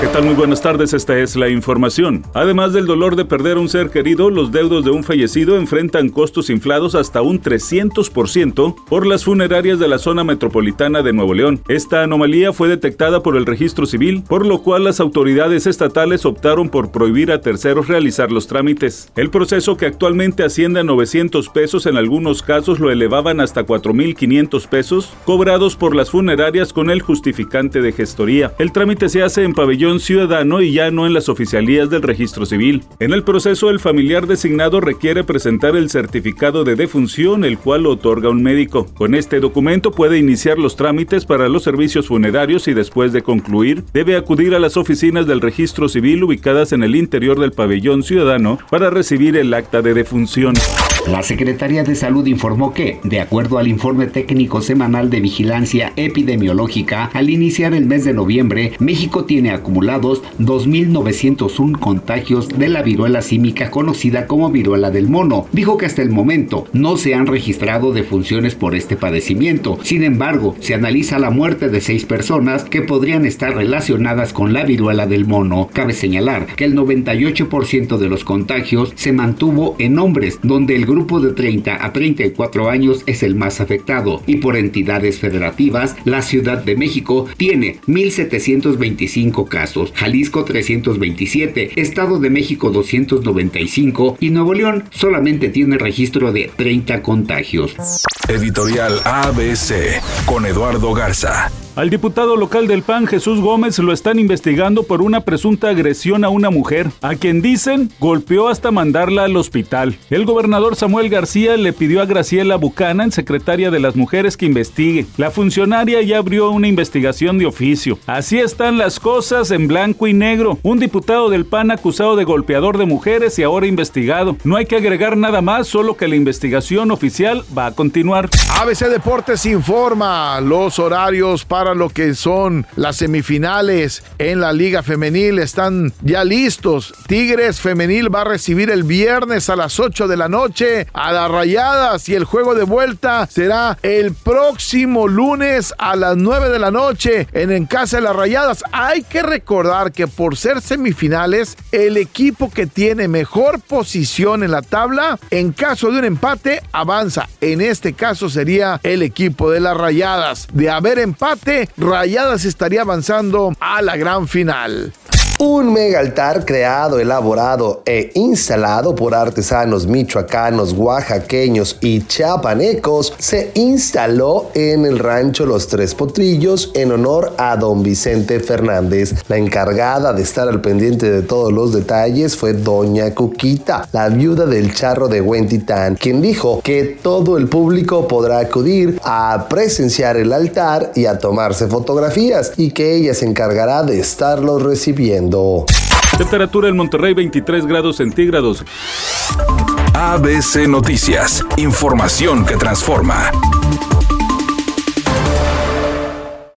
¿Qué tal? Muy buenas tardes, esta es la información. Además del dolor de perder a un ser querido, los deudos de un fallecido enfrentan costos inflados hasta un 300% por las funerarias de la zona metropolitana de Nuevo León. Esta anomalía fue detectada por el registro civil, por lo cual las autoridades estatales optaron por prohibir a terceros realizar los trámites. El proceso que actualmente asciende a 900 pesos, en algunos casos lo elevaban hasta 4.500 pesos, cobrados por las funerarias con el justificante de gestoría. El trámite se hace en pabellón ciudadano y ya no en las oficialías del registro civil. En el proceso, el familiar designado requiere presentar el certificado de defunción, el cual lo otorga un médico. Con este documento puede iniciar los trámites para los servicios funerarios y después de concluir, debe acudir a las oficinas del registro civil ubicadas en el interior del pabellón ciudadano para recibir el acta de defunción. La Secretaría de Salud informó que, de acuerdo al informe técnico semanal de vigilancia epidemiológica, al iniciar el mes de noviembre, México tiene acumulados 2.901 contagios de la viruela símica conocida como viruela del mono. Dijo que hasta el momento no se han registrado defunciones por este padecimiento. Sin embargo, se analiza la muerte de seis personas que podrían estar relacionadas con la viruela del mono. Cabe señalar que el 98% de los contagios se mantuvo en hombres, donde el grupo grupo de 30 a 34 años es el más afectado y por entidades federativas, la Ciudad de México tiene 1.725 casos, Jalisco 327, Estado de México 295 y Nuevo León solamente tiene registro de 30 contagios. Editorial ABC con Eduardo Garza. Al diputado local del PAN, Jesús Gómez, lo están investigando por una presunta agresión a una mujer, a quien dicen golpeó hasta mandarla al hospital. El gobernador Samuel García le pidió a Graciela Buchanan, secretaria de las mujeres, que investigue. La funcionaria ya abrió una investigación de oficio. Así están las cosas en blanco y negro. Un diputado del PAN acusado de golpeador de mujeres y ahora investigado. No hay que agregar nada más, solo que la investigación oficial va a continuar. ABC Deportes informa los horarios para lo que son las semifinales en la Liga Femenil. Están ya listos. Tigres Femenil va a recibir el viernes a las 8 de la noche a las Rayadas y el juego de vuelta será el próximo lunes a las 9 de la noche en, en casa de las Rayadas. Hay que recordar que por ser semifinales, el equipo que tiene mejor posición en la tabla, en caso de un empate, avanza. En este caso sería el equipo de las Rayadas. De haber empate, Rayadas estaría avanzando a la gran final. Un mega altar creado, elaborado e instalado por artesanos michoacanos, oaxaqueños y chiapanecos se instaló en el rancho Los Tres Potrillos en honor a don Vicente Fernández. La encargada de estar al pendiente de todos los detalles fue doña Cuquita, la viuda del charro de Huentitán, quien dijo que todo el público podrá acudir a presenciar el altar y a tomarse fotografías y que ella se encargará de estarlos recibiendo. Temperatura en Monterrey 23 grados centígrados. ABC Noticias. Información que transforma.